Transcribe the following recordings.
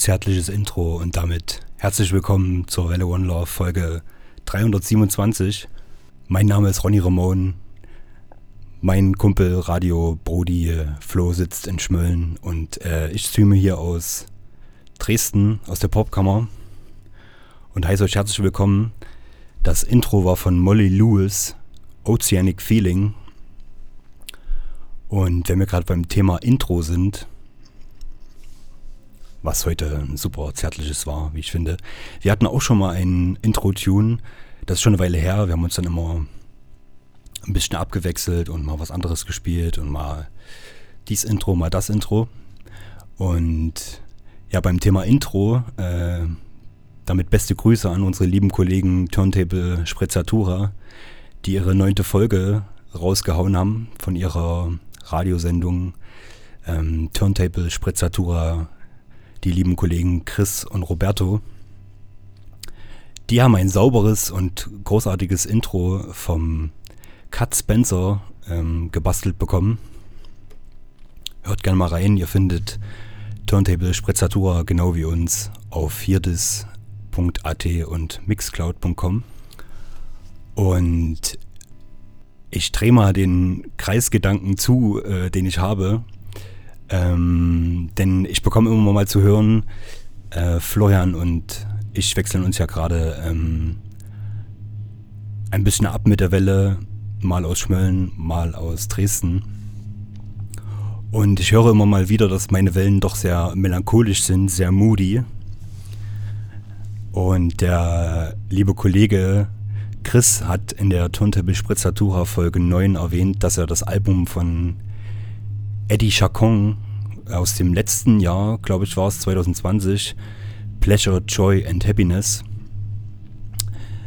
zärtliches Intro und damit herzlich willkommen zur Welle One Love Folge 327. Mein Name ist Ronny Ramon. Mein Kumpel Radio Brody Flo sitzt in Schmölln und äh, ich streame hier aus Dresden, aus der Popkammer und heiße euch herzlich willkommen. Das Intro war von Molly Lewis, Oceanic Feeling. Und wenn wir gerade beim Thema Intro sind, was heute ein super zärtliches war, wie ich finde. Wir hatten auch schon mal ein Intro-Tune, das ist schon eine Weile her. Wir haben uns dann immer ein bisschen abgewechselt und mal was anderes gespielt und mal dies Intro, mal das Intro. Und ja, beim Thema Intro, äh, damit beste Grüße an unsere lieben Kollegen Turntable Sprezzatura, die ihre neunte Folge rausgehauen haben von ihrer Radiosendung ähm, Turntable Sprezzatura die lieben Kollegen Chris und Roberto. Die haben ein sauberes und großartiges Intro vom Cut Spencer ähm, gebastelt bekommen. Hört gerne mal rein, ihr findet Turntable Sprezzatura genau wie uns auf viertes.at und mixcloud.com. Und ich drehe mal den Kreisgedanken zu, äh, den ich habe. Ähm, denn ich bekomme immer mal zu hören, äh, Florian und ich wechseln uns ja gerade ähm, ein bisschen ab mit der Welle, mal aus Schmölln, mal aus Dresden. Und ich höre immer mal wieder, dass meine Wellen doch sehr melancholisch sind, sehr moody. Und der liebe Kollege Chris hat in der Turntable Sprezzatura Folge 9 erwähnt, dass er das Album von Eddie Chacon aus dem letzten Jahr, glaube ich, war es 2020, Pleasure, Joy and Happiness,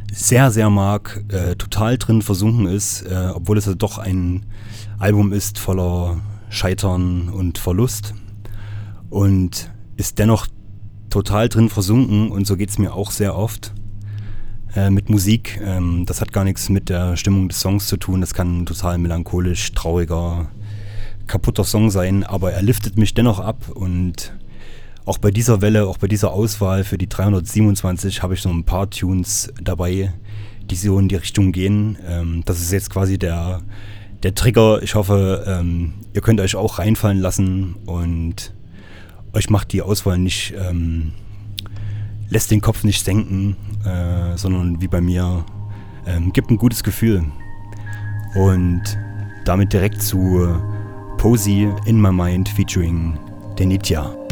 sehr, sehr mag, äh, total drin versunken ist, äh, obwohl es ja doch ein Album ist voller Scheitern und Verlust und ist dennoch total drin versunken und so geht es mir auch sehr oft äh, mit Musik. Ähm, das hat gar nichts mit der Stimmung des Songs zu tun, das kann total melancholisch, trauriger, kaputter Song sein, aber er liftet mich dennoch ab und auch bei dieser Welle, auch bei dieser Auswahl für die 327 habe ich so ein paar Tunes dabei, die so in die Richtung gehen. Ähm, das ist jetzt quasi der, der Trigger. Ich hoffe, ähm, ihr könnt euch auch reinfallen lassen und euch macht die Auswahl nicht, ähm, lässt den Kopf nicht senken, äh, sondern wie bei mir, ähm, gibt ein gutes Gefühl. Und damit direkt zu Posey in My Mind featuring Denitya.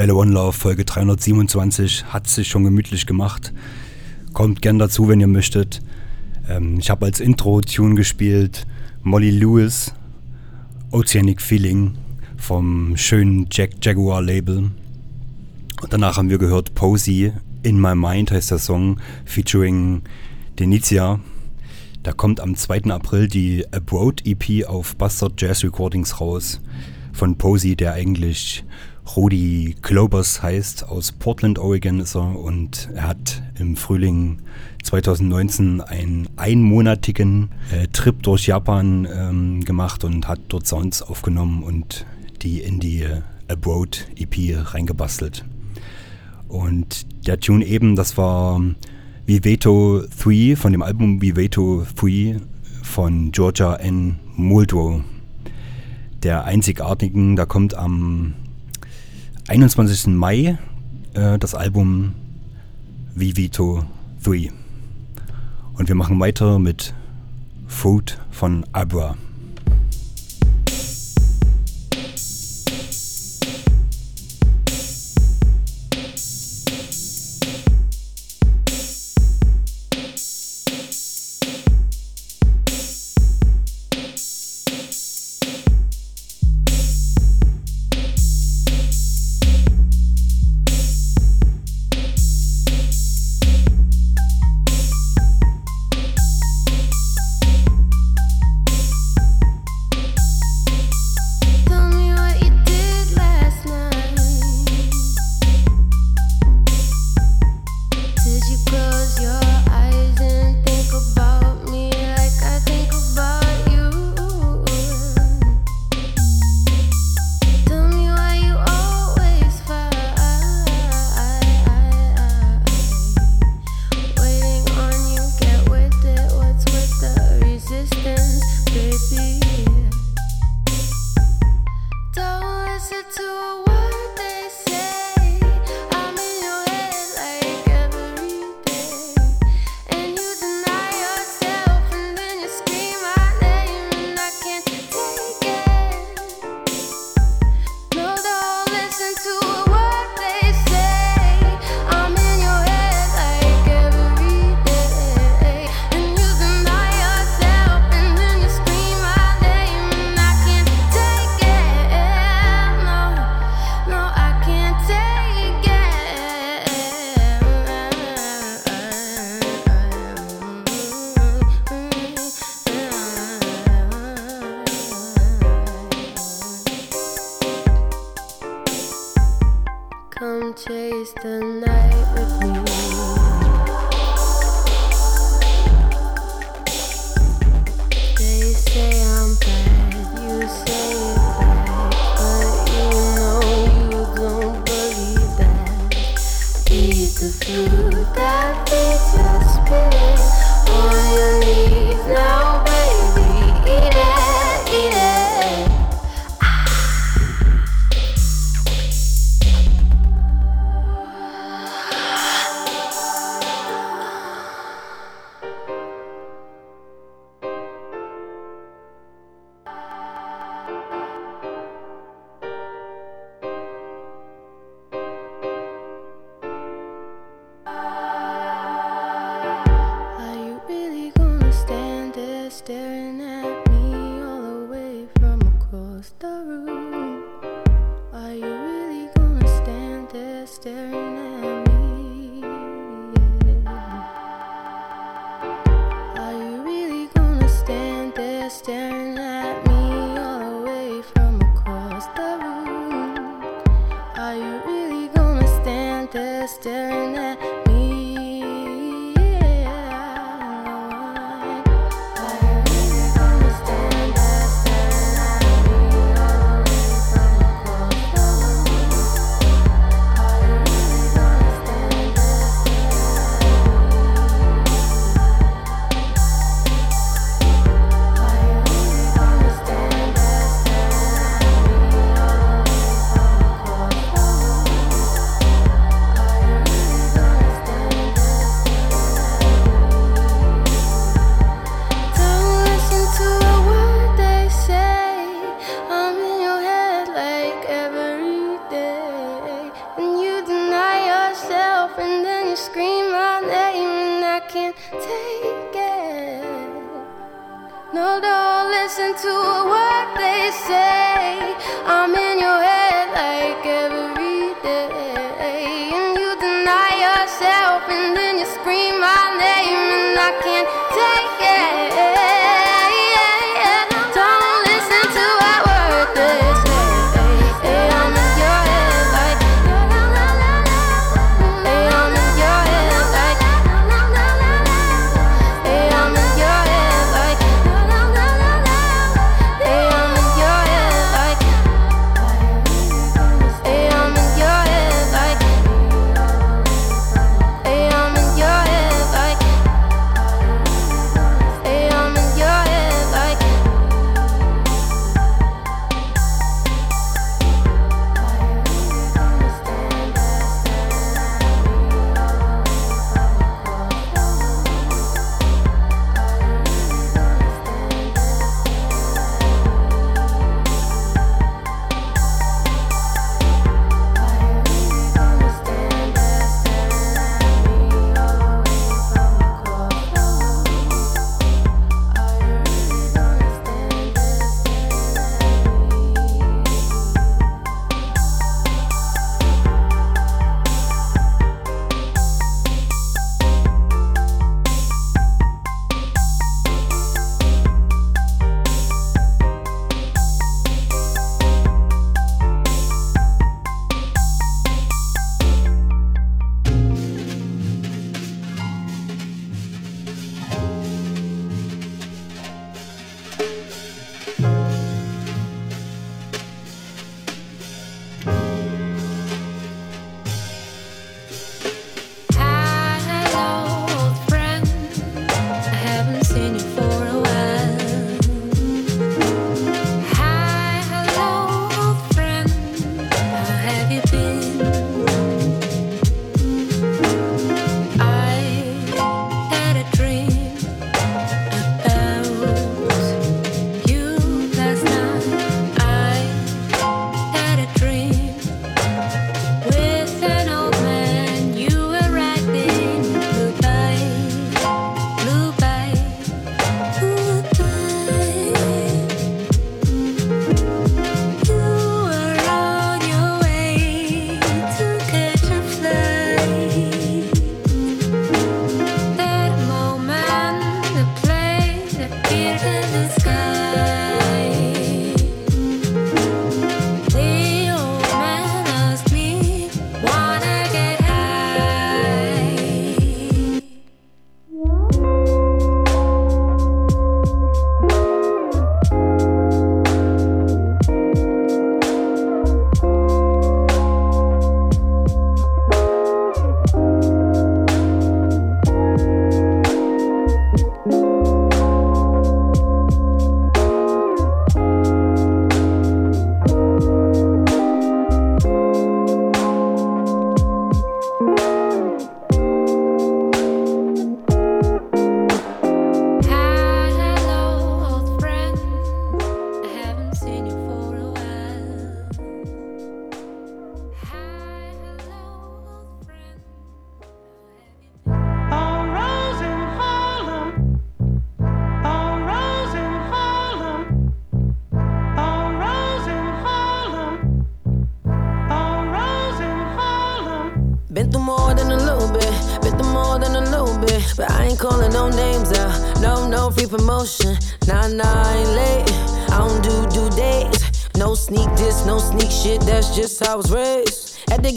Welle One Love Folge 327 hat sich schon gemütlich gemacht. Kommt gern dazu, wenn ihr möchtet. Ähm, ich habe als Intro-Tune gespielt Molly Lewis, Oceanic Feeling vom schönen Jack Jaguar Label. Und danach haben wir gehört Posey, In My Mind heißt der Song, featuring Denicia. Da kommt am 2. April die Abroad EP auf Bastard Jazz Recordings raus von Posey, der eigentlich Rudi Klobers heißt, aus Portland, Oregon ist er und er hat im Frühling 2019 einen einmonatigen äh, Trip durch Japan ähm, gemacht und hat dort Sounds aufgenommen und die in die Abroad EP reingebastelt. Und der Tune eben, das war Viveto 3 von dem Album Viveto 3 von Georgia N. Muldrow. Der einzigartigen, da kommt am 21. Mai äh, das Album Vivito 3. Und wir machen weiter mit Food von Abra.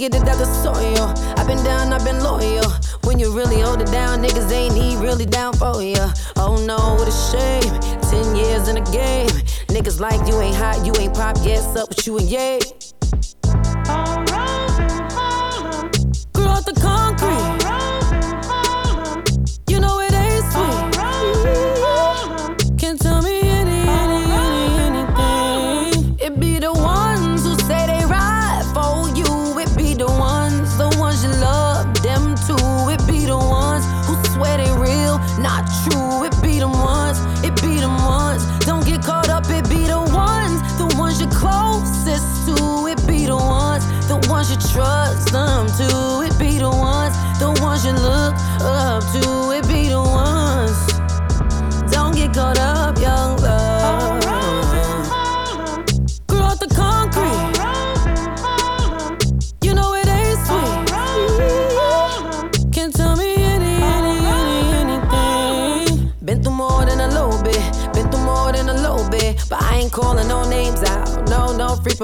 Get it out the soil. Uh. I've been down, I've been loyal. When you really hold it down, niggas ain't he really down for ya. Oh no, what a shame. Ten years in the game. Niggas like you ain't hot, you ain't pop, yes, up with you and yay.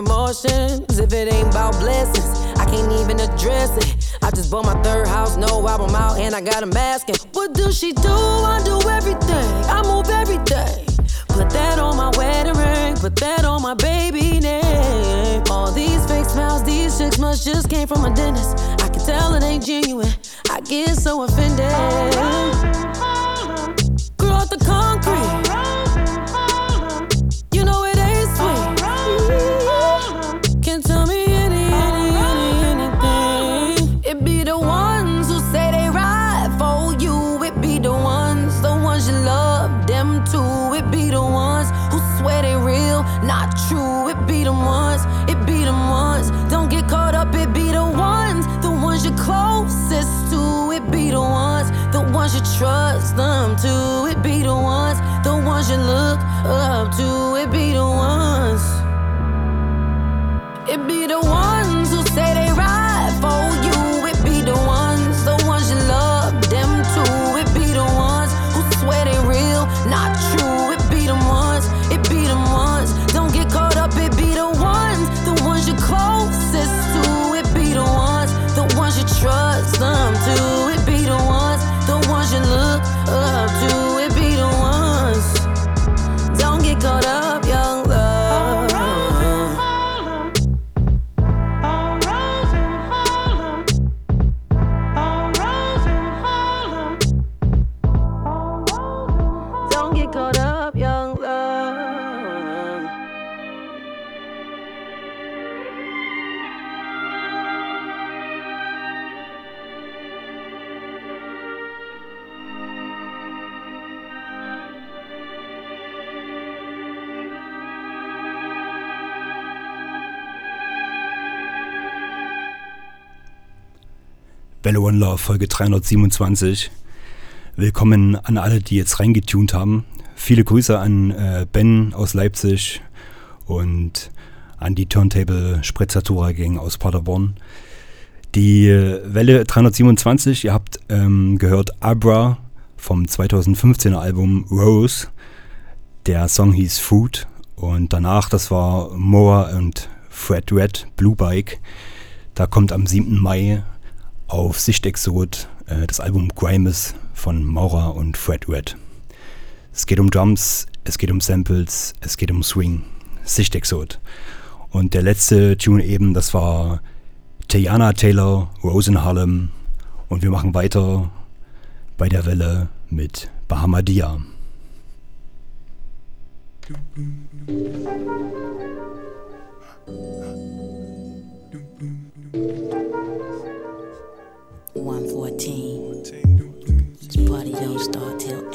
Promotions. If it ain't about blessings, I can't even address it. I just bought my third house, no album out, and I got a mask. What do she do? I do everything. I move everything. Put that on my wedding ring, put that on my baby name. All these fake smiles, these six months just came from a dentist. I can tell it ain't genuine. I get so offended. Up to. One Love, Folge 327. Willkommen an alle, die jetzt reingetunt haben. Viele Grüße an äh, Ben aus Leipzig und an die Turntable Sprezzatura Gang aus Paderborn. Die äh, Welle 327, ihr habt ähm, gehört Abra vom 2015er Album Rose. Der Song hieß Food und danach, das war Moa und Fred Red, Blue Bike. Da kommt am 7. Mai auf Sichtexot äh, das Album Grimes von Maurer und Fred Red. Es geht um Drums, es geht um Samples, es geht um Swing, Sichtexot. Und der letzte Tune eben, das war Tiana Taylor, Rosen Harlem. Und wir machen weiter bei der Welle mit Bahamadia. Thank you. 114. This party don't start till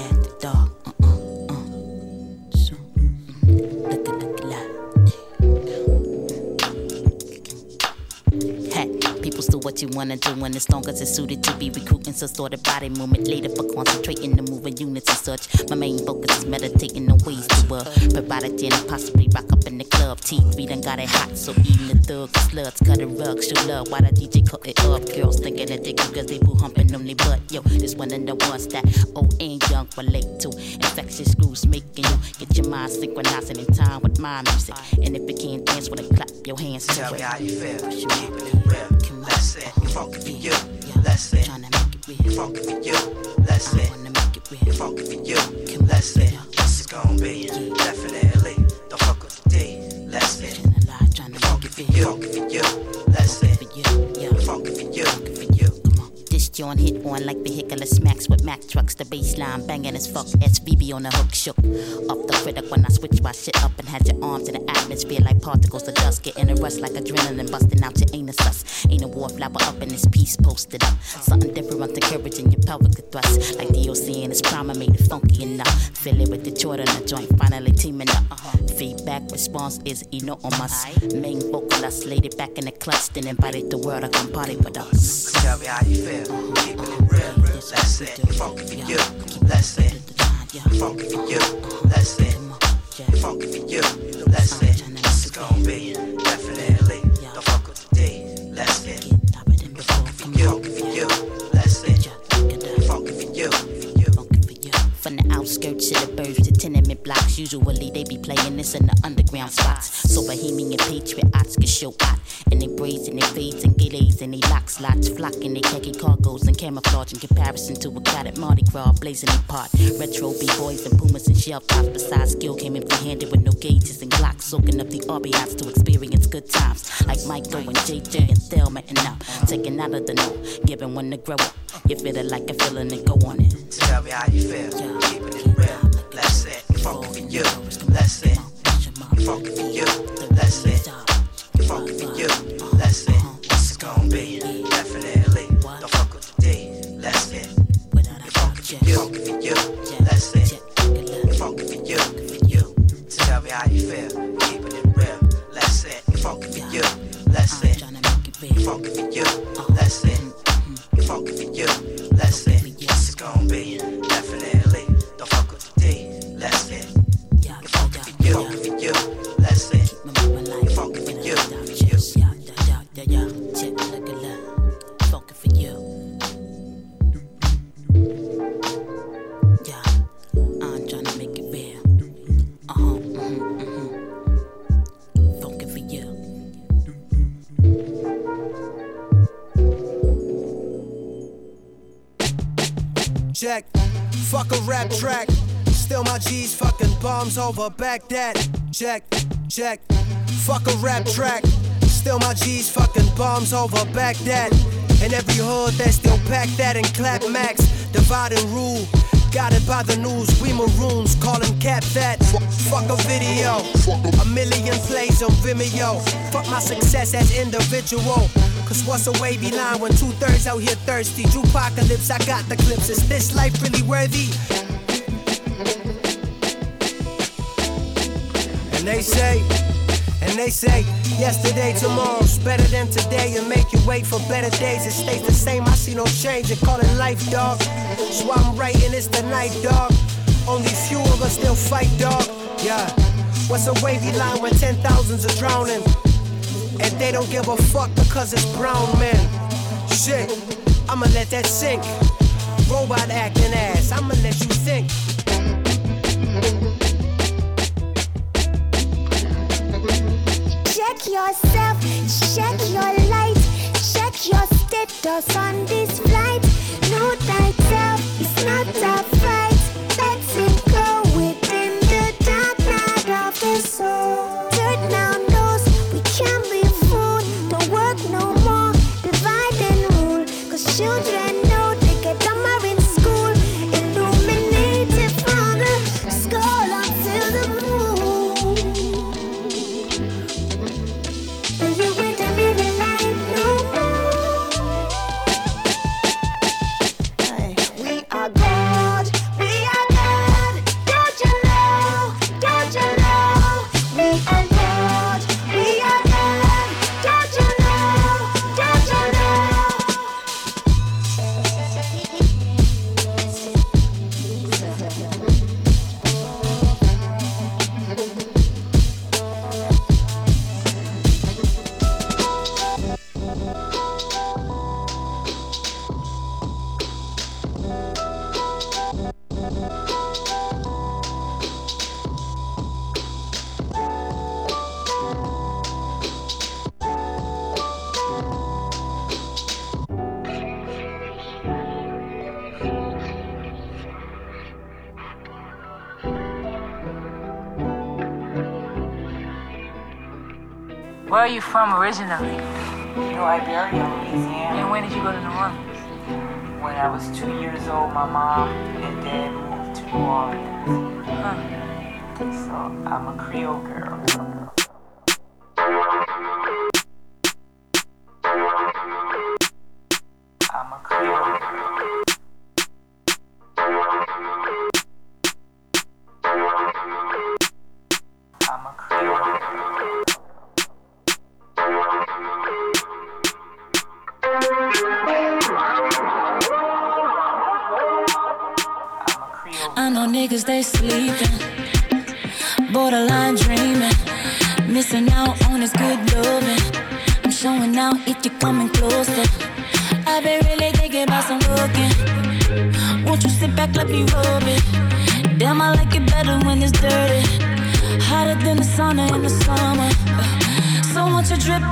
what you wanna do when as long as it's suited to be recruiting. So start a body movement later for concentrating the moving units and such. My main focus is meditating on ways to uh, provide gin and possibly rock up in the club. T3 done got it hot, so even the thugs, sluts, cut a rug, show love. Why the DJ cut it up? Girls thinking that they cause they boo humping on their butt. Yo, this one of the ones that old and young relate to. Infectious grooves making you get your mind synchronizing in time with my music. And if you can't dance with it, clap your hands Tell me how you feel. Keep it real. That's it. You funky for you. That's it. Tryna make it real. Funky for you. I it. wanna make it You real. funky for you. On. it. This is gonna be definitely. Don't fuck with the D. That's it. Tryna lie, tryna make Funky it for you. Funky for you. That's it. You, yeah. Funky for you. Funky for you. Come on. This joint hit on like vehicular smacks with Mack trucks. The baseline banging as fuck. SVB on the hook shook. Up the critic when I switch my shit up and had your arms in the atmosphere like particles of dust. Getting a rush like adrenaline busting out your anus sus. Ain't a wallflower up in this piece posted up. Something different encouraging your pelvic to thrust. Like DOC in its prime, I made it funky enough. Fill it with the Jordan, the joint finally teaming up. Uh-huh. Feedback response is enormous. Main vocalist laid it back in the clutch, then invited the world to come party with us. Tell me how you feel. Real. That's it. You funky for you. That's it. You funky for you. That's it. You funky for you. That's it. Gonna be definitely. Don't fuck with the D. That's it. You funky for you. That's it. You funky for you. From the outskirts of the curves blocks. Usually they be playing this in the underground spots. So bohemian patriots can show out. And they braids and they fades and gillies and they lock slots. Flocking they khaki cargoes and camouflage in comparison to a cat at Mardi Gras blazing a part. Retro B-boys and pumas and shell tops. Besides skill came empty handed with no gauges and glocks. Soaking up the RBIs to experience good times. Like Michael and JJ and Thelma and now. Taking out of the note, giving one to grow up. You feel it like a feeling and go on it. Tell me how you feel. Keeping it real. For you. Let's it. Funky for you. Let's it. Funky for you. Let's it. What's it gonna be? Definitely. Don't fuck with the D. Let's it. Funky for you. For you. Let's it. Funky for you. You. Tell me how you feel. Keeping it real. Let's it. Funky for you. Let's it. Funky for you. Let's it. Funky for you. Let's it. What's it gonna be? Fuck a rap track. Still my G's fucking bombs over Baghdad. Check, check, fuck a rap track. Still my G's fucking bombs over Baghdad. In every hood that still pack that and clap max. Divide and rule. Guided by the news, we maroons, call him cap that. Fuck a video, a million plays on Vimeo. Fuck my success as individual. Cause what's a wavy line when two thirds out here thirsty? Apocalypse, I got the clips. Is this life really worthy? And they say, and they say, yesterday, tomorrow's better than today. And make you wait for better days. It stays the same, I see no change. And call it life, dog. So I'm writing it's the night, dog. Only few of us still fight, dog. Yeah. What's a wavy line when 10,000s are drowning? And they don't give a fuck because it's brown men. Shit, I'ma let that sink. Robot acting ass, I'ma let you think. Check yourself, check your light, check your status on this flight. No thyself, it's not are you originally? New Iberia, Louisiana. And when did you go to New Orleans? When I was two years old, my mom and dad moved to New Orleans. Huh. So I'm a Creole girl.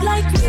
Like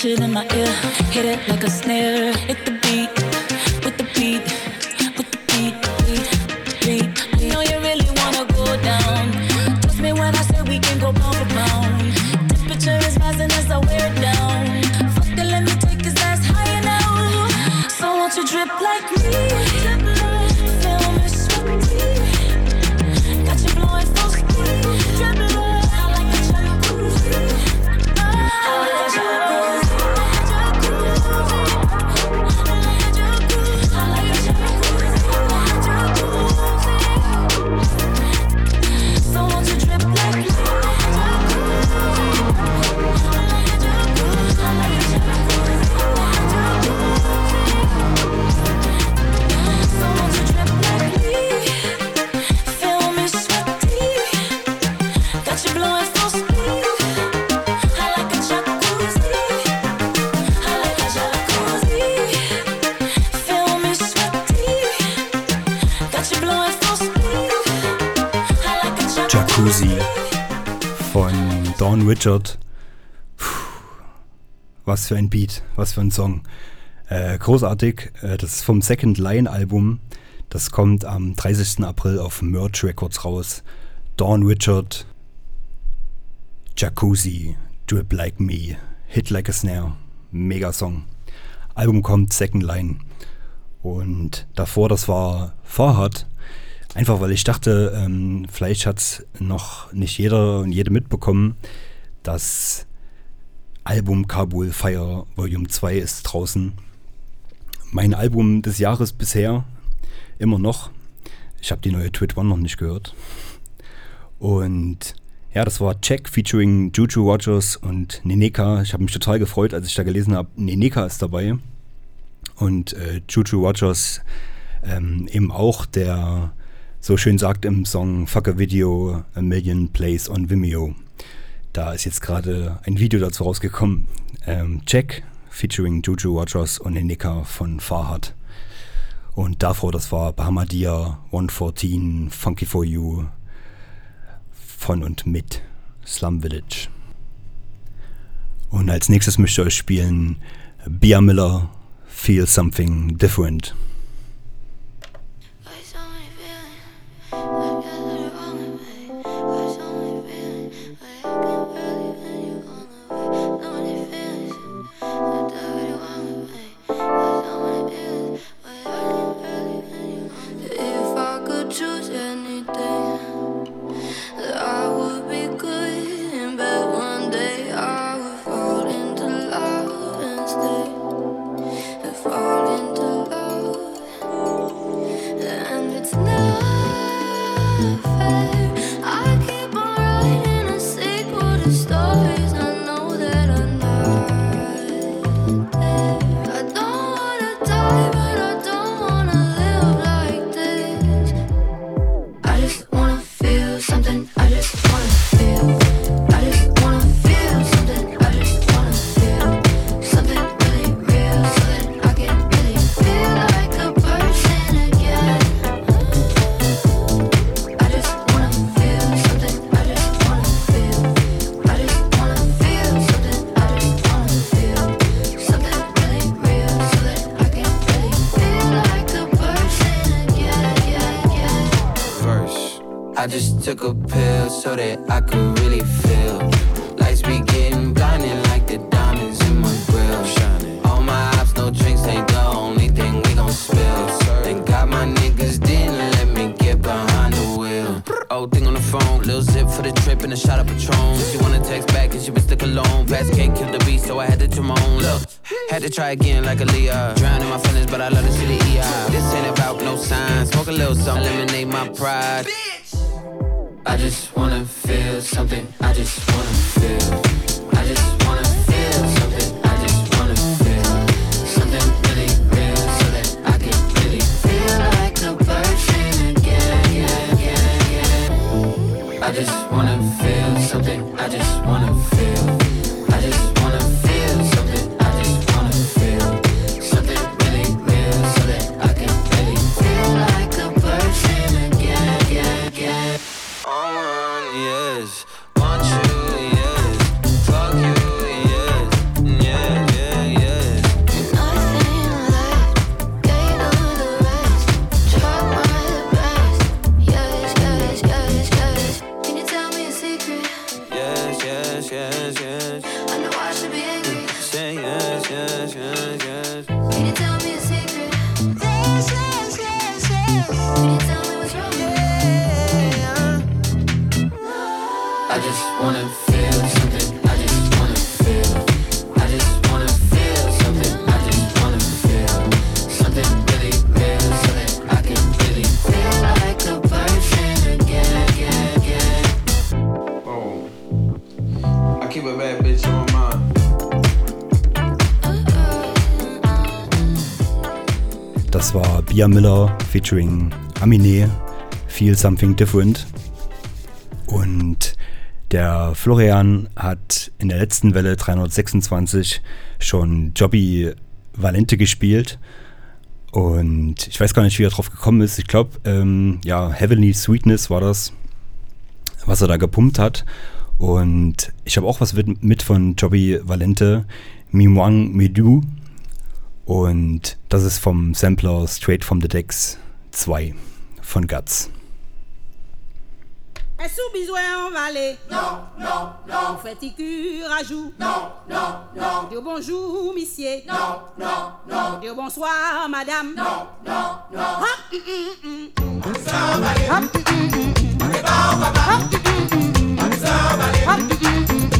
shit in my ear. Hit it like a Jacuzzi von Dawn Richard. Puh, was für ein Beat, was für ein Song. Äh, großartig. Äh, das ist vom Second Line Album. Das kommt am 30. April auf Merch Records raus. Dawn Richard. Jacuzzi. Drip Like Me. Hit Like a Snare. Mega Song. Album kommt Second Line. Und davor, das war Farhad. Einfach weil ich dachte, ähm, vielleicht hat es noch nicht jeder und jede mitbekommen. Das Album Kabul Fire Volume 2 ist draußen. Mein Album des Jahres bisher. Immer noch. Ich habe die neue Twit One noch nicht gehört. Und ja, das war Check featuring Juju Rogers und Neneka. Ich habe mich total gefreut, als ich da gelesen habe, Neneka ist dabei. Und äh, Juju Rogers ähm, eben auch, der so schön sagt im Song Fuck a Video, a Million Plays on Vimeo. Da ist jetzt gerade ein Video dazu rausgekommen. Ähm, Check featuring Juju Rogers und Neneka von Farhad. Und davor, das war Bahamadia, 114, Funky for You, von und mit Slum Village. Und als nächstes möchte ich euch spielen Bia Miller, Feel Something Different. Took a pill so that I could really feel. Lights be getting blinding like the diamonds in my grill. Shining. All my ops, no drinks ain't the only thing we gon' spill. Thank God my niggas didn't let me get behind the wheel. Old thing on the phone, little zip for the trip and a shot of Patron. She wanna text back and she was stuck alone. Fast cake killed the beat, so I had to Timon. Look, had to try again like a Leah. Drowning my feelings, but I love to see the EI. This ain't about no signs. Smoke a little something, eliminate my pride. I just wanna feel something. I just wanna feel. I just wanna feel something. I just wanna feel something really real so that I can really feel like a again, again, again. I just wanna feel something. I just wanna feel. Bia Miller featuring Aminé, Feel Something Different. Und der Florian hat in der letzten Welle 326 schon Jobby Valente gespielt. Und ich weiß gar nicht, wie er drauf gekommen ist. Ich glaube, ähm, ja, Heavenly Sweetness war das, was er da gepumpt hat. Und ich habe auch was mit, mit von Jobby Valente, Mimwang Medu. Und das ist vom Sampler Straight from the Decks 2 von Guts. Est-ce besoin en vallée Non, non, non. Vous faites cure à jour Non, non, non. Dire bonjour, monsieur Non, non, non. Dire bonsoir, madame Non, non, non. Hop, hum, hum, hum. Hop, hum, hum, hum. Hop, hum, hum, hum. Hop, hum, hum, hum.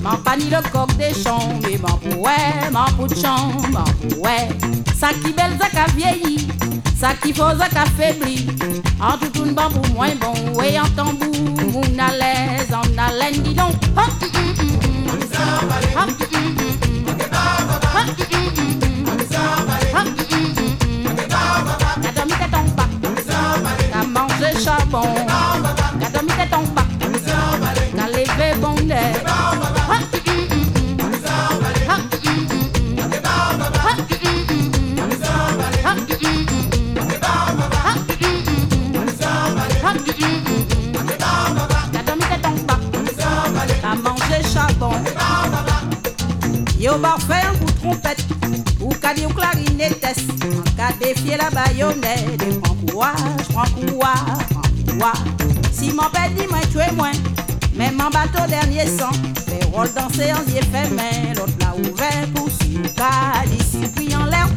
Mon pas le coq des champs Mais mon pouet, mon pou de champ Mon pouet Ça qui belle, ça qui a vieilli Ça qui faut, ça qui a faibli. En tout une bon pour moins bon Et en tambour, mon à l'aise En haleine, dis donc. Hop, barre fait un coup de trompette Ou cadet ou clarinette Cadet défier la baïonnette Prends courage, prends courage, prends courage Si mon père dit moi tu es moins. Même en bateau dernier sang Fais rôle danser en vie fait L'autre l'a ouvert pour si ou cadet Si en l'air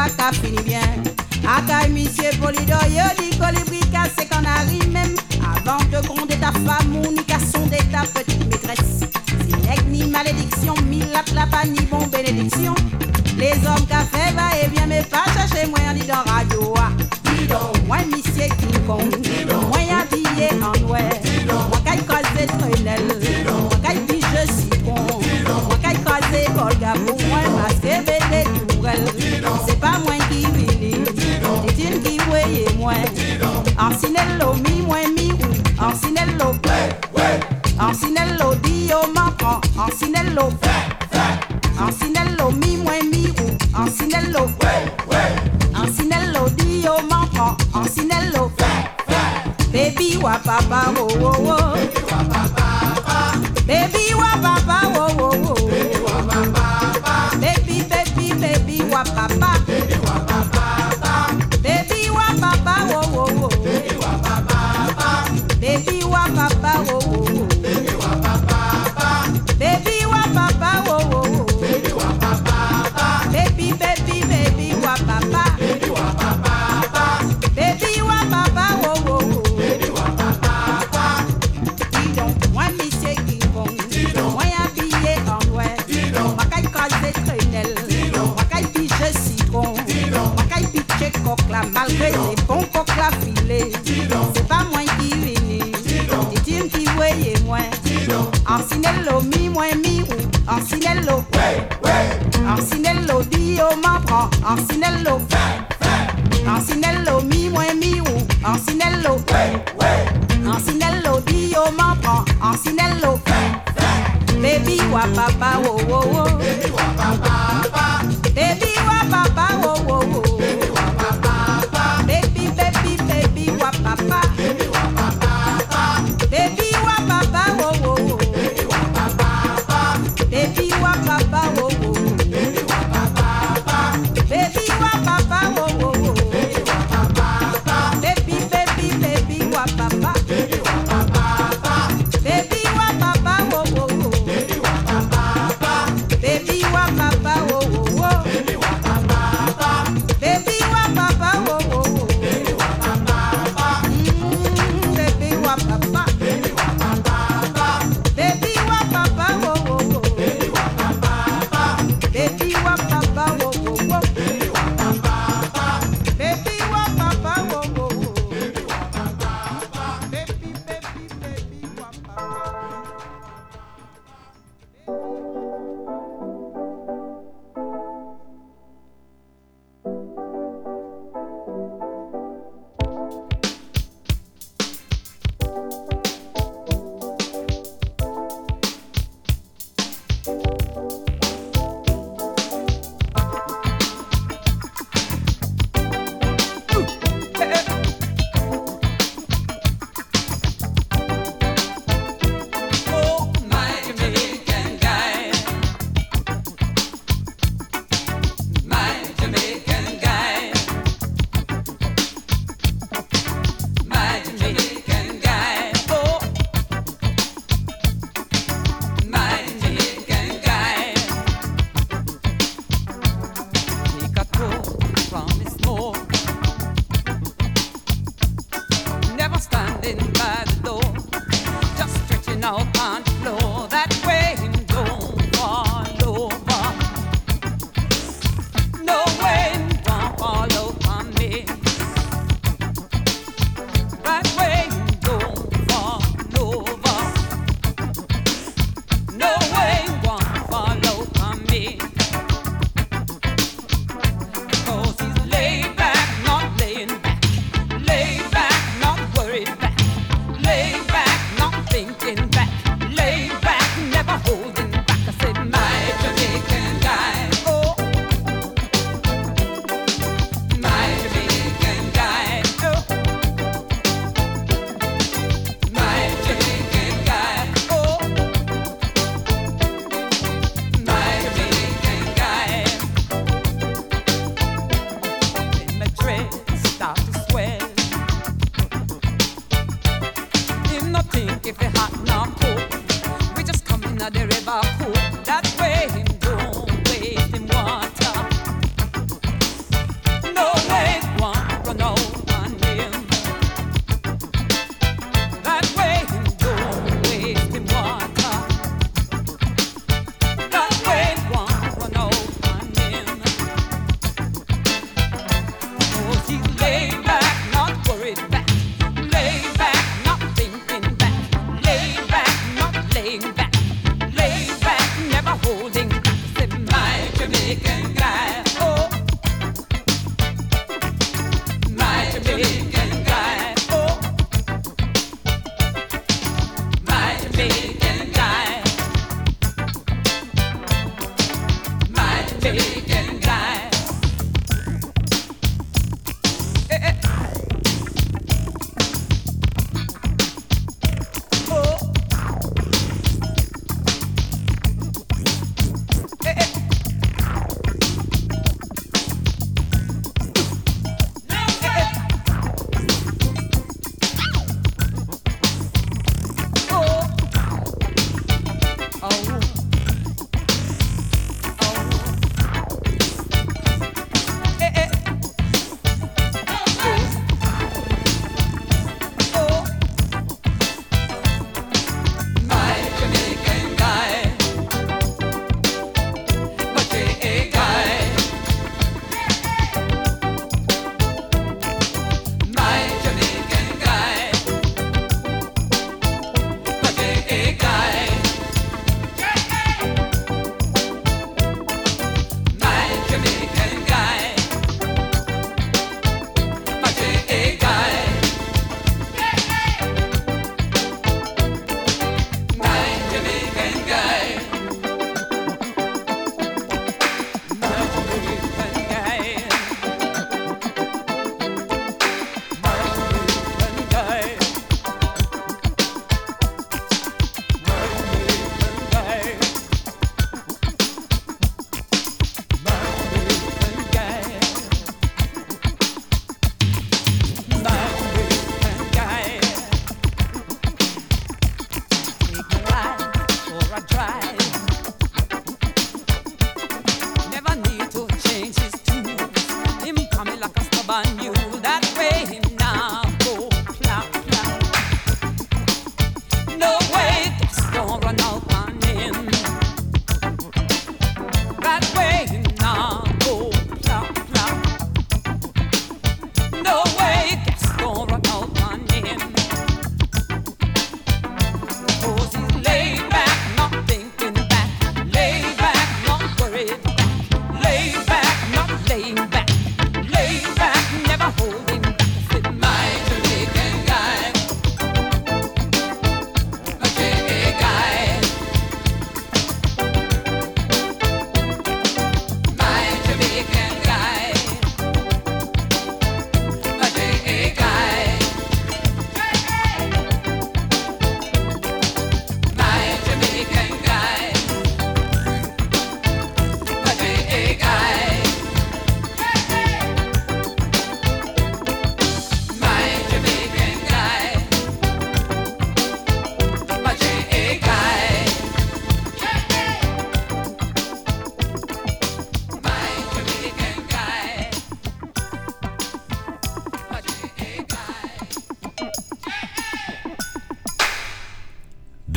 pa ka fini bien. Akay misye polido yo di kolibri kase kan ari mem Avant de gronder ta femme ou ni qu'à sonder ta petite maîtresse. Si nèg ni malédiction, mille la plapa ni bon bénédiction. Les hommes qu'a fait va et bien mais pas Orsinello, mi moins mi ou. Orsinello, ouais, ouais. Orsinello, dit au manquant. Orsinello, fait, fait. Orsinello, mi moins mi ou. Orsinello, ouais, ouais. Orsinello, dit au manquant. Orsinello, fait, fait. Baby, wa papa, oh, oh, oh.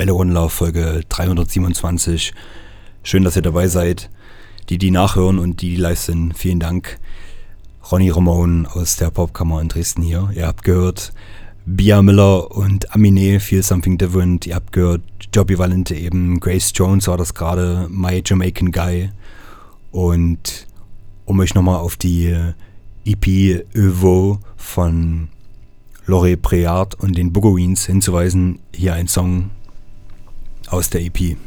Welle One Folge 327. Schön, dass ihr dabei seid. Die, die nachhören und die, die live sind, vielen Dank. Ronny Ramon aus der Popkammer in Dresden hier. Ihr habt gehört Bia Miller und Amine, Feel Something Different. Ihr habt gehört Joby Valente eben, Grace Jones war das gerade, My Jamaican Guy. Und um euch nochmal auf die EP Evo von Lore Preard und den Boogereens hinzuweisen, hier ein Song aus der EP.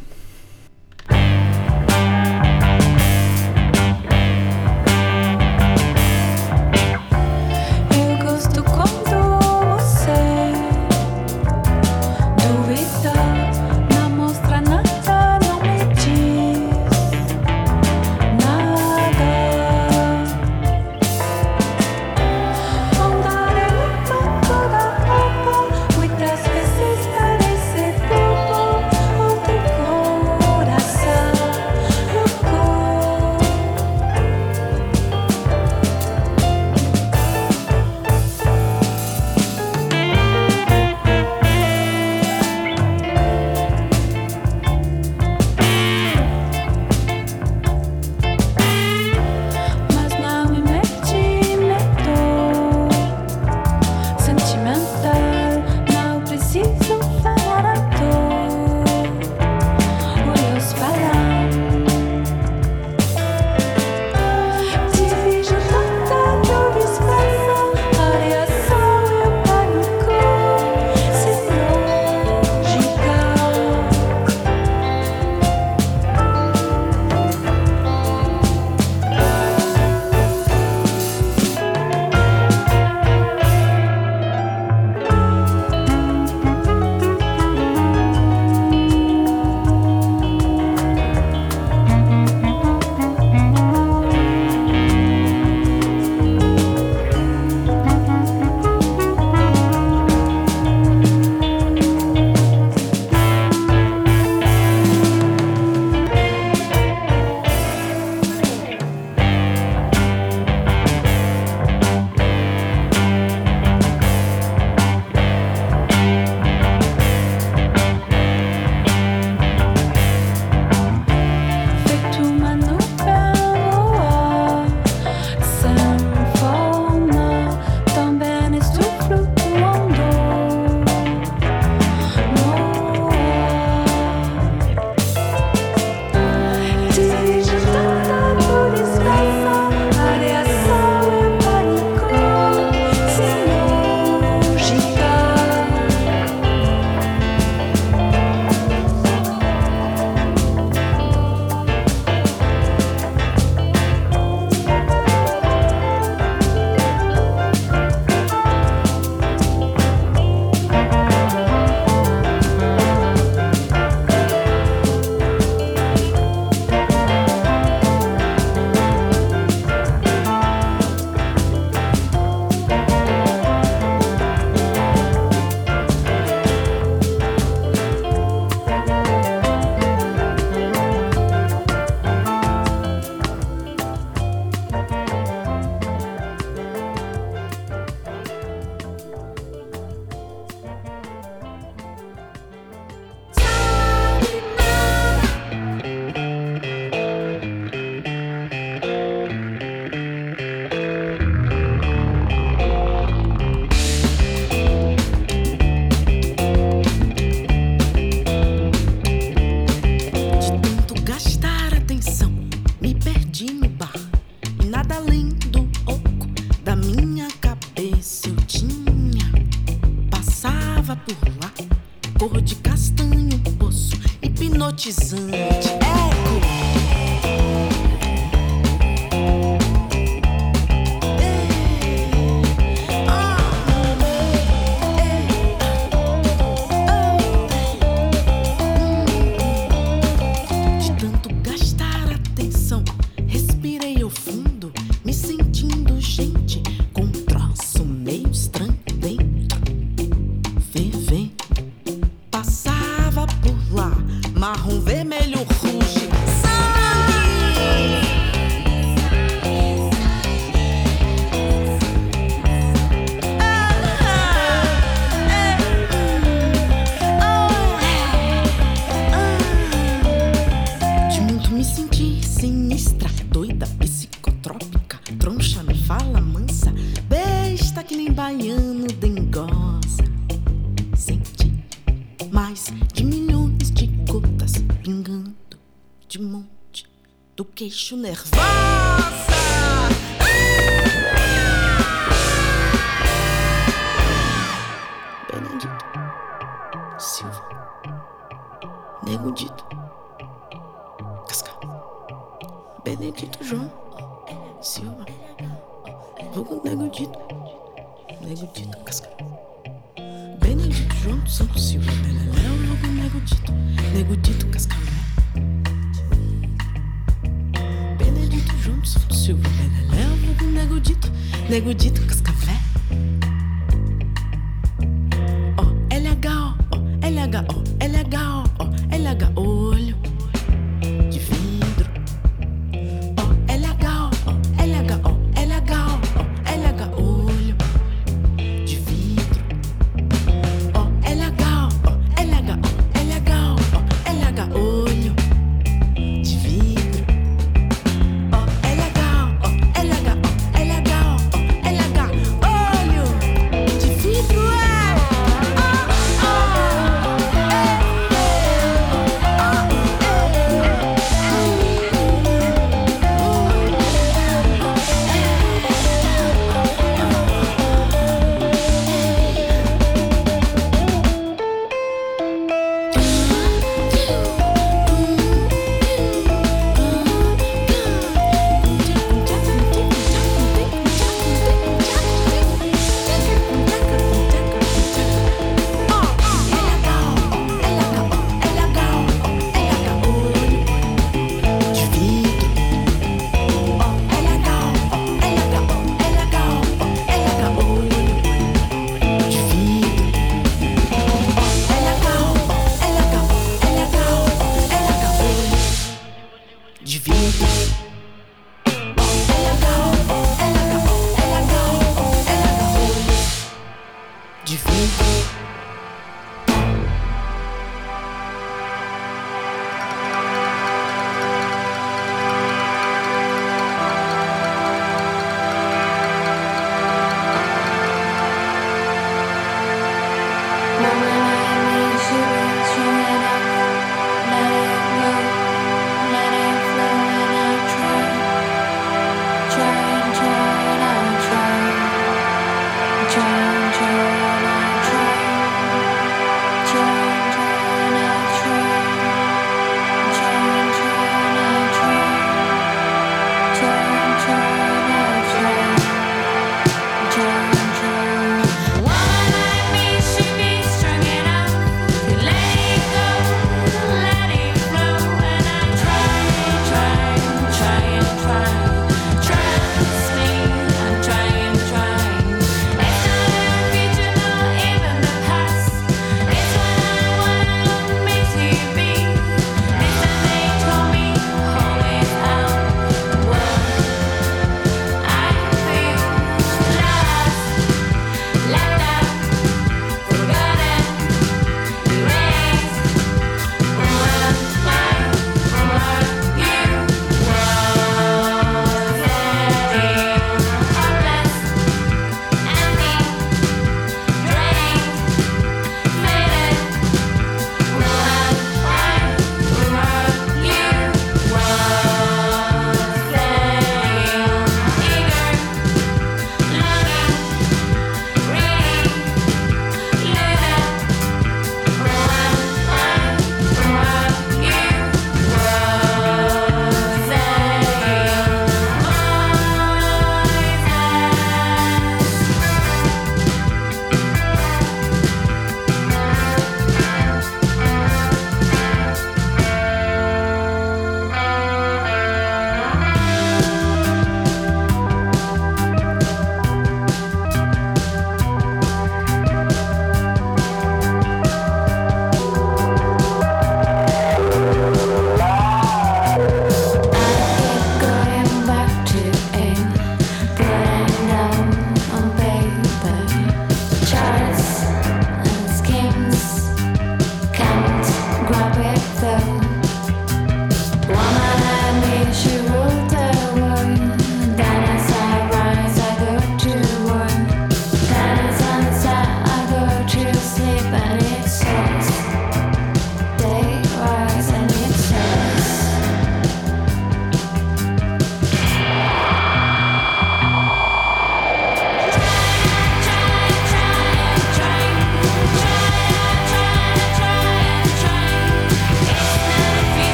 eixo nervoso.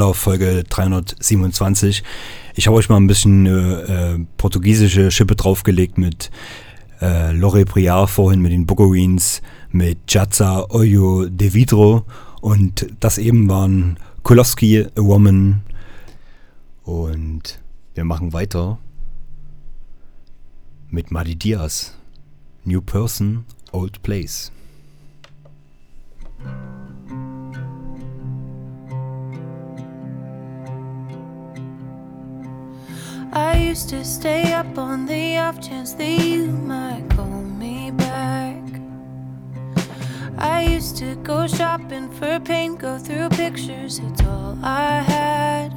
Love Folge 327. Ich habe euch mal ein bisschen äh, äh, portugiesische Schippe draufgelegt mit äh, Lore Briard vorhin mit den Bogoreens, mit Jazza Oyo de Vidro und das eben waren Koloski, A Woman und wir machen weiter mit Madi Diaz. New Person, Old Place. I used to stay up on the off chance that you might call me back. I used to go shopping for paint, go through pictures, it's all I had.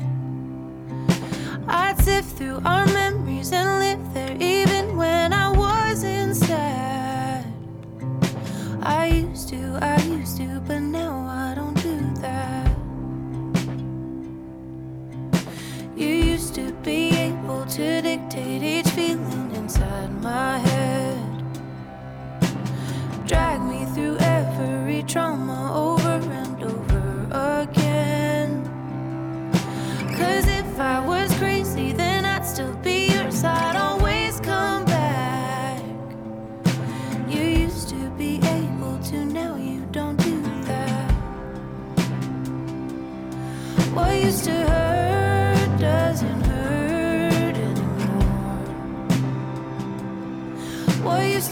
I'd sift through our memories and live there even when I wasn't sad. I used to, I used to, but now I don't do that. You used to be able to dictate each feeling inside my head. Drag me through every trauma over and over again. Cause if I was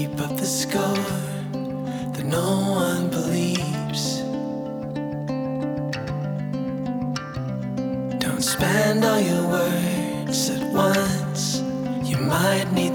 keep up the score that no one believes. Don't spend all your words at once, you might need.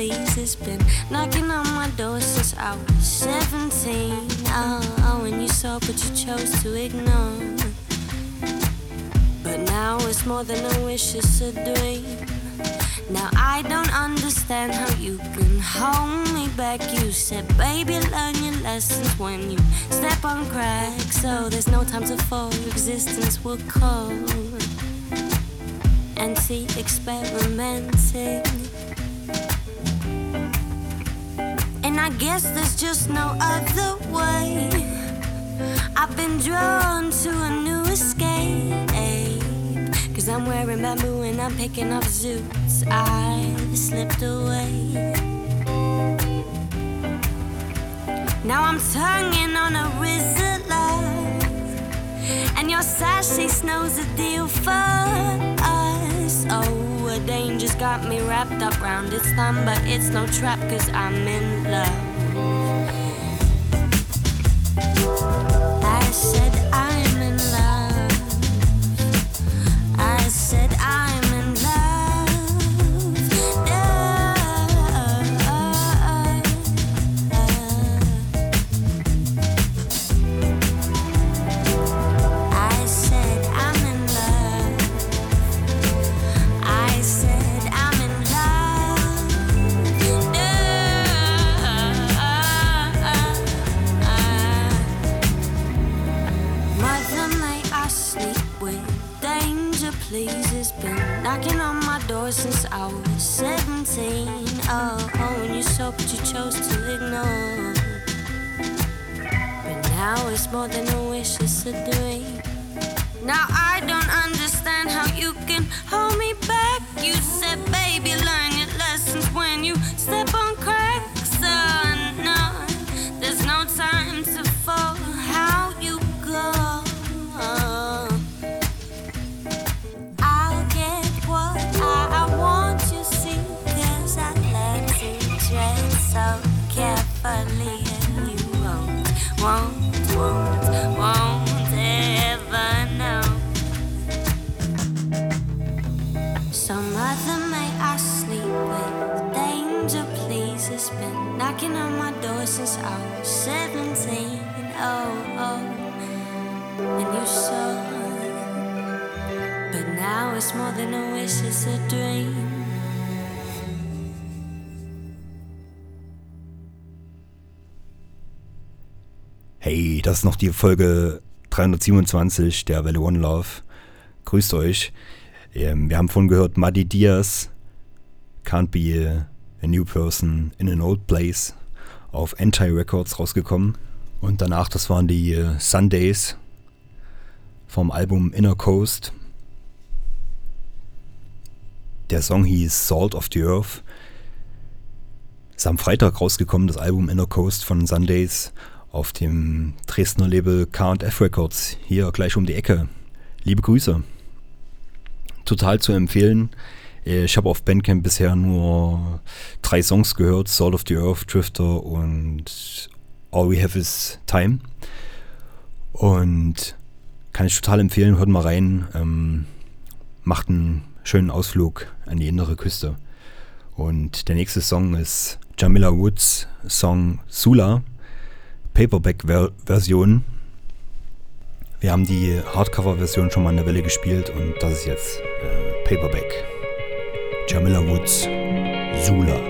Please? It's been knocking on my door since I was 17. Oh, oh, when you saw, but you chose to ignore. But now it's more than a wish, it's a dream. Now I don't understand how you can hold me back. You said, baby, learn your lessons when you step on cracks. So there's no time to fall, your existence will call anti-experimenting. And I guess there's just no other way. I've been drawn to a new escape. Cause I'm wearing bamboo and I'm picking up zoots. I slipped away. Now I'm tonguing on a Rizzler. And your sassy snow's a deal for us. Oh, a danger's got me wrapped up round its but it's no trap, cause I'm in love. it's more than a wish, it's a dream. Hey, das ist noch die Folge 327 der Valley One Love. Grüßt euch. Ähm, wir haben vorhin gehört, Muddy Diaz can't be a new person in an old place auf Anti-Records rausgekommen. Und danach, das waren die äh, Sundays vom Album Inner Coast. Der Song hieß Salt of the Earth. Ist am Freitag rausgekommen, das Album Inner Coast von Sundays auf dem Dresdner Label KF Records, hier gleich um die Ecke. Liebe Grüße. Total zu empfehlen. Äh, ich habe auf Bandcamp bisher nur drei Songs gehört: Salt of the Earth, Drifter und All We Have Is Time. Und kann ich total empfehlen, hört mal rein. Ähm, macht einen schönen Ausflug an die innere Küste. Und der nächste Song ist Jamila Woods Song Sula, Paperback-Version. Wir haben die Hardcover-Version schon mal in der Welle gespielt und das ist jetzt äh, Paperback. Jamila Woods Sula.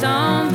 song.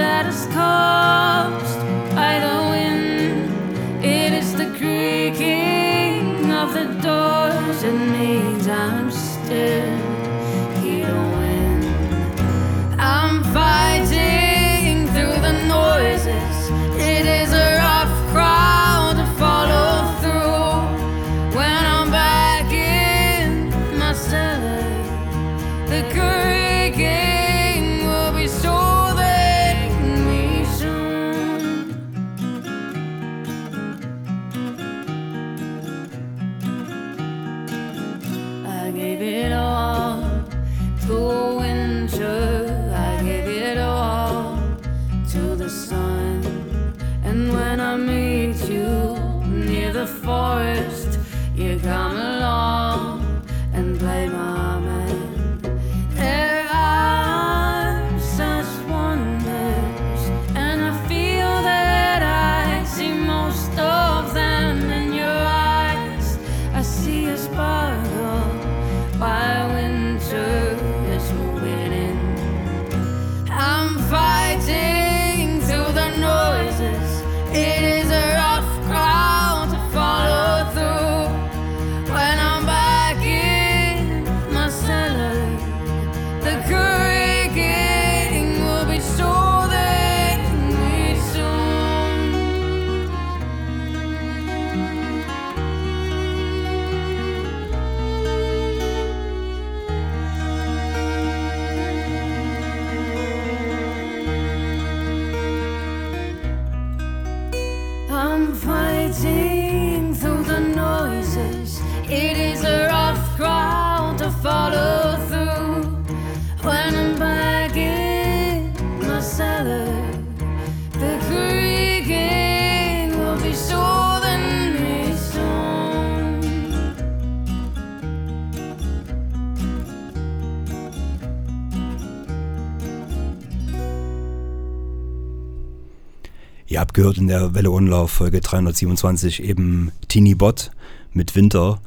Gehört in der Welle Unlauf Folge 327 eben Teeny Bot mit Winter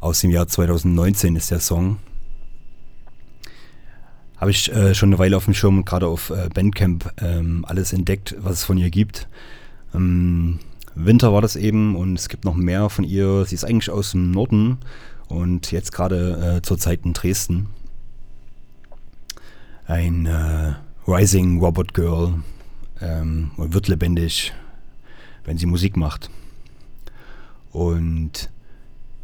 aus dem Jahr 2019 ist der Song. Habe ich äh, schon eine Weile auf dem Schirm und gerade auf äh, Bandcamp ähm, alles entdeckt, was es von ihr gibt. Ähm, Winter war das eben und es gibt noch mehr von ihr. Sie ist eigentlich aus dem Norden und jetzt gerade äh, zurzeit in Dresden. Ein äh, Rising Robot Girl ähm, und wird lebendig, wenn sie Musik macht. Und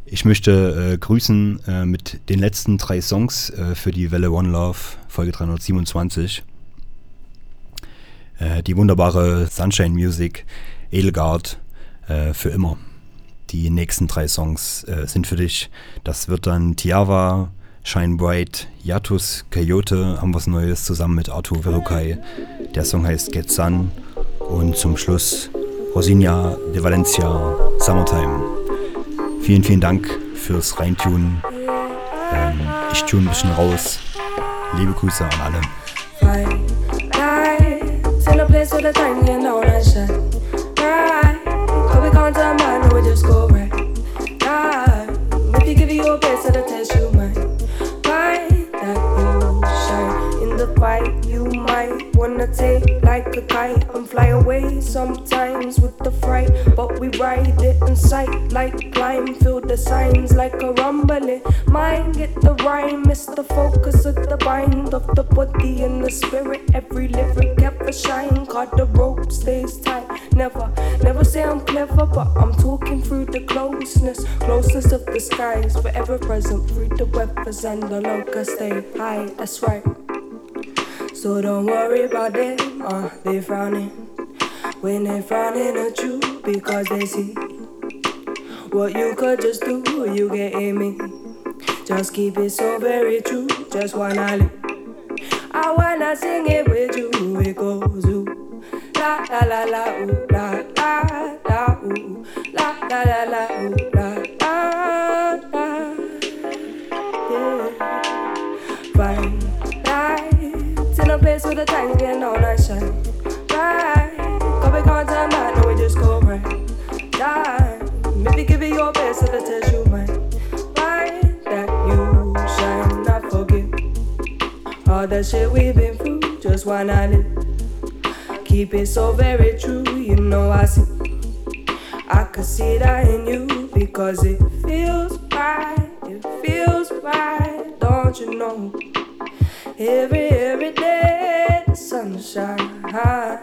ich möchte äh, grüßen äh, mit den letzten drei Songs äh, für die Welle One Love, Folge 327. Äh, die wunderbare Sunshine Music, Edelgard, äh, für immer. Die nächsten drei Songs äh, sind für dich. Das wird dann Tiava, Shine Bright, Yatus, Coyote, haben was Neues zusammen mit Arthur Verukai. Der Song heißt Get Sun. Und zum Schluss Rosinia de Valencia, Summertime. Vielen, vielen Dank fürs Reintunen. Ähm, ich tune ein bisschen raus. Liebe Grüße an alle. Fight nights You might wanna take like a kite and fly away sometimes with the fright, but we ride it in sight like climb. Feel the signs like a rumbling. Mind get the rhyme, miss the focus of the bind of the body and the spirit. Every lyric ever shine, cause the rope stays tight. Never, never say I'm clever, but I'm talking through the closeness, closeness of the skies, forever present through the weathers and the locusts stay high. That's right. So don't worry about them, uh, they frowning when they frowning at you because they see what you could just do. You getting me? Just keep it so very true. Just wanna live. I wanna sing it with you. It goes ooh, la la la la ooh, la la la ooh, la la la la ooh, la place with a tank and all that shit. Right, go back on time, I know we just go right. Die, maybe give it your best if it tells you right. Right, that you shall not forget all that shit we've been through. Just why not? Keep it so very true, you know I see. I could see that in you because it feels right, it feels right, don't you know? Every, every day the sunshine high.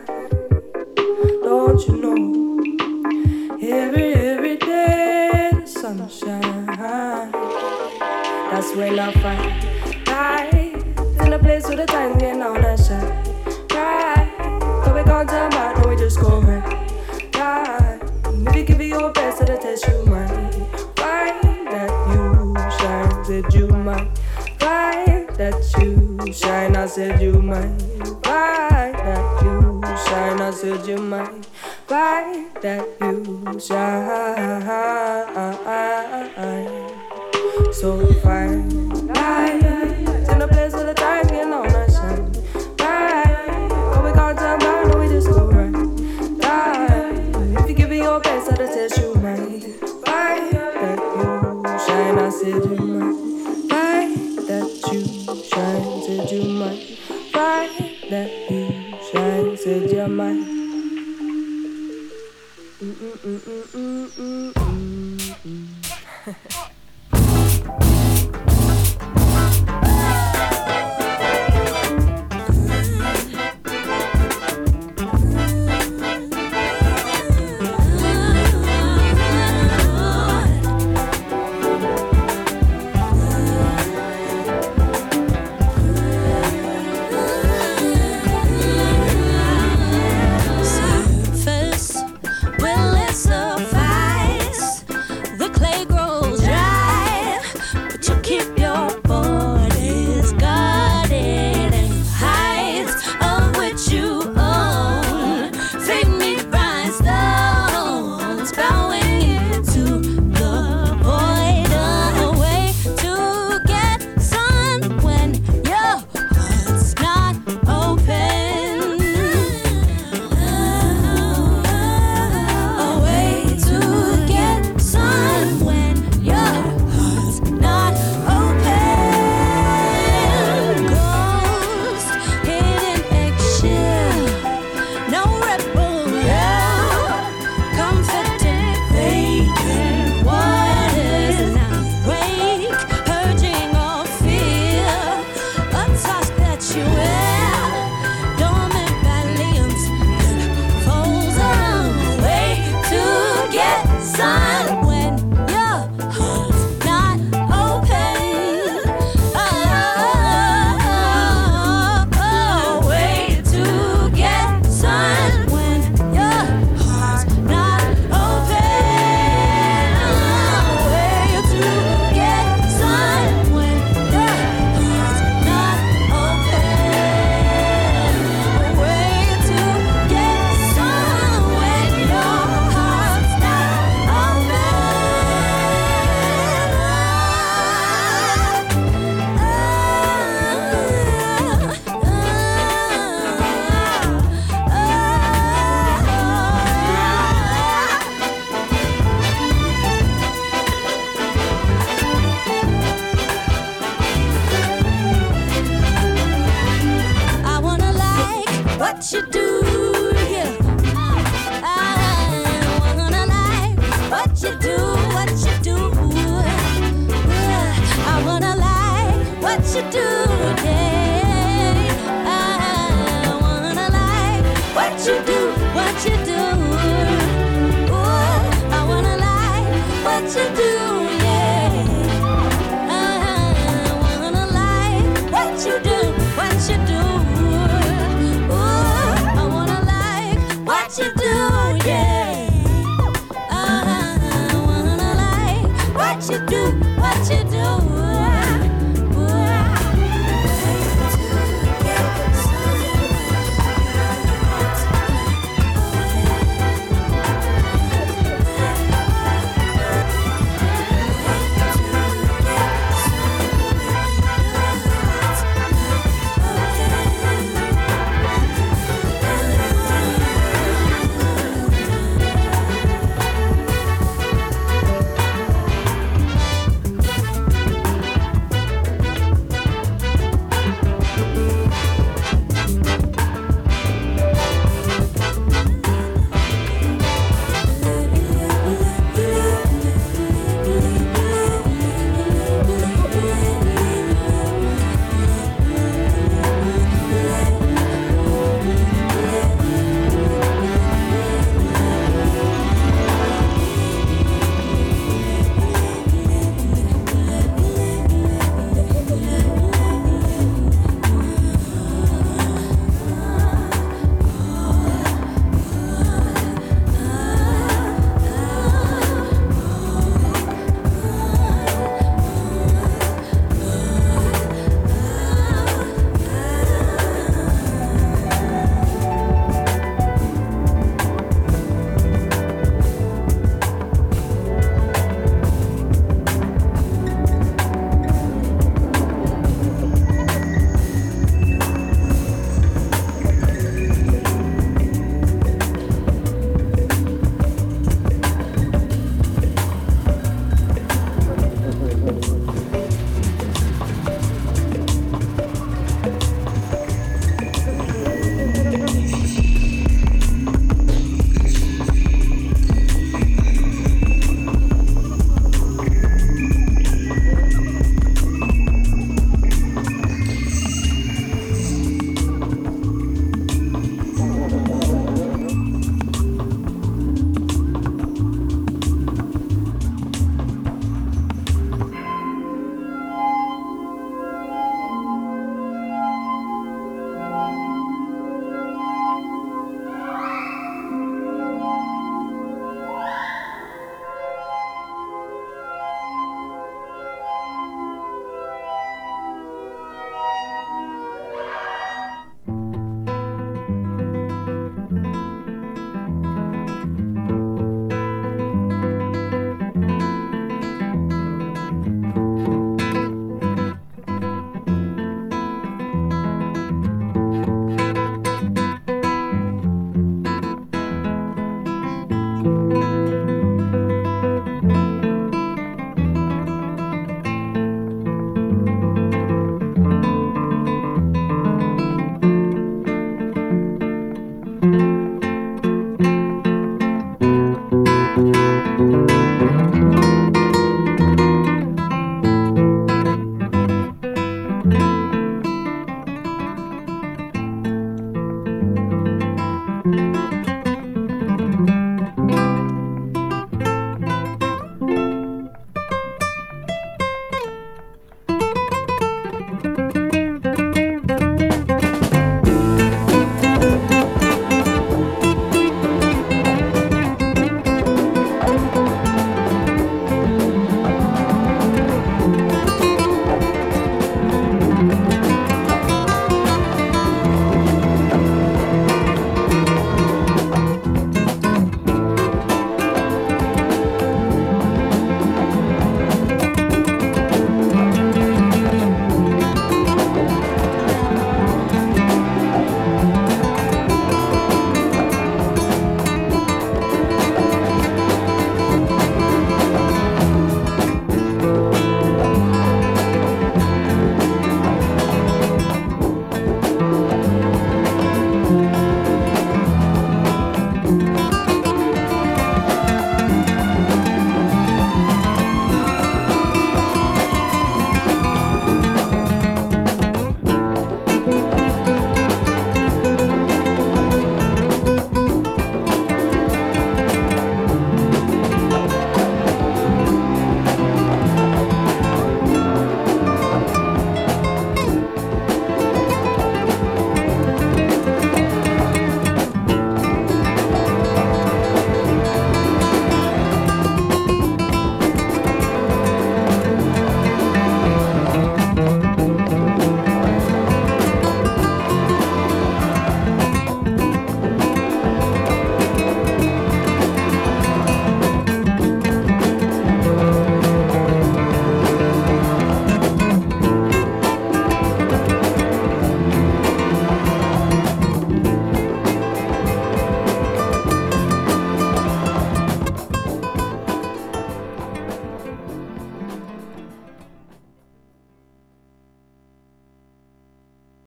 Don't you know? Every, every day the sunshine high. That's where love finds. Right in a place where the time getting on that shine. Right, but we can't turn back, no, we just go right. Right, if you give it your best, it'll test you mind. Find that you shine, did you? that you shine. I said you might find that you shine. I said you might find that you shine. So fine, light.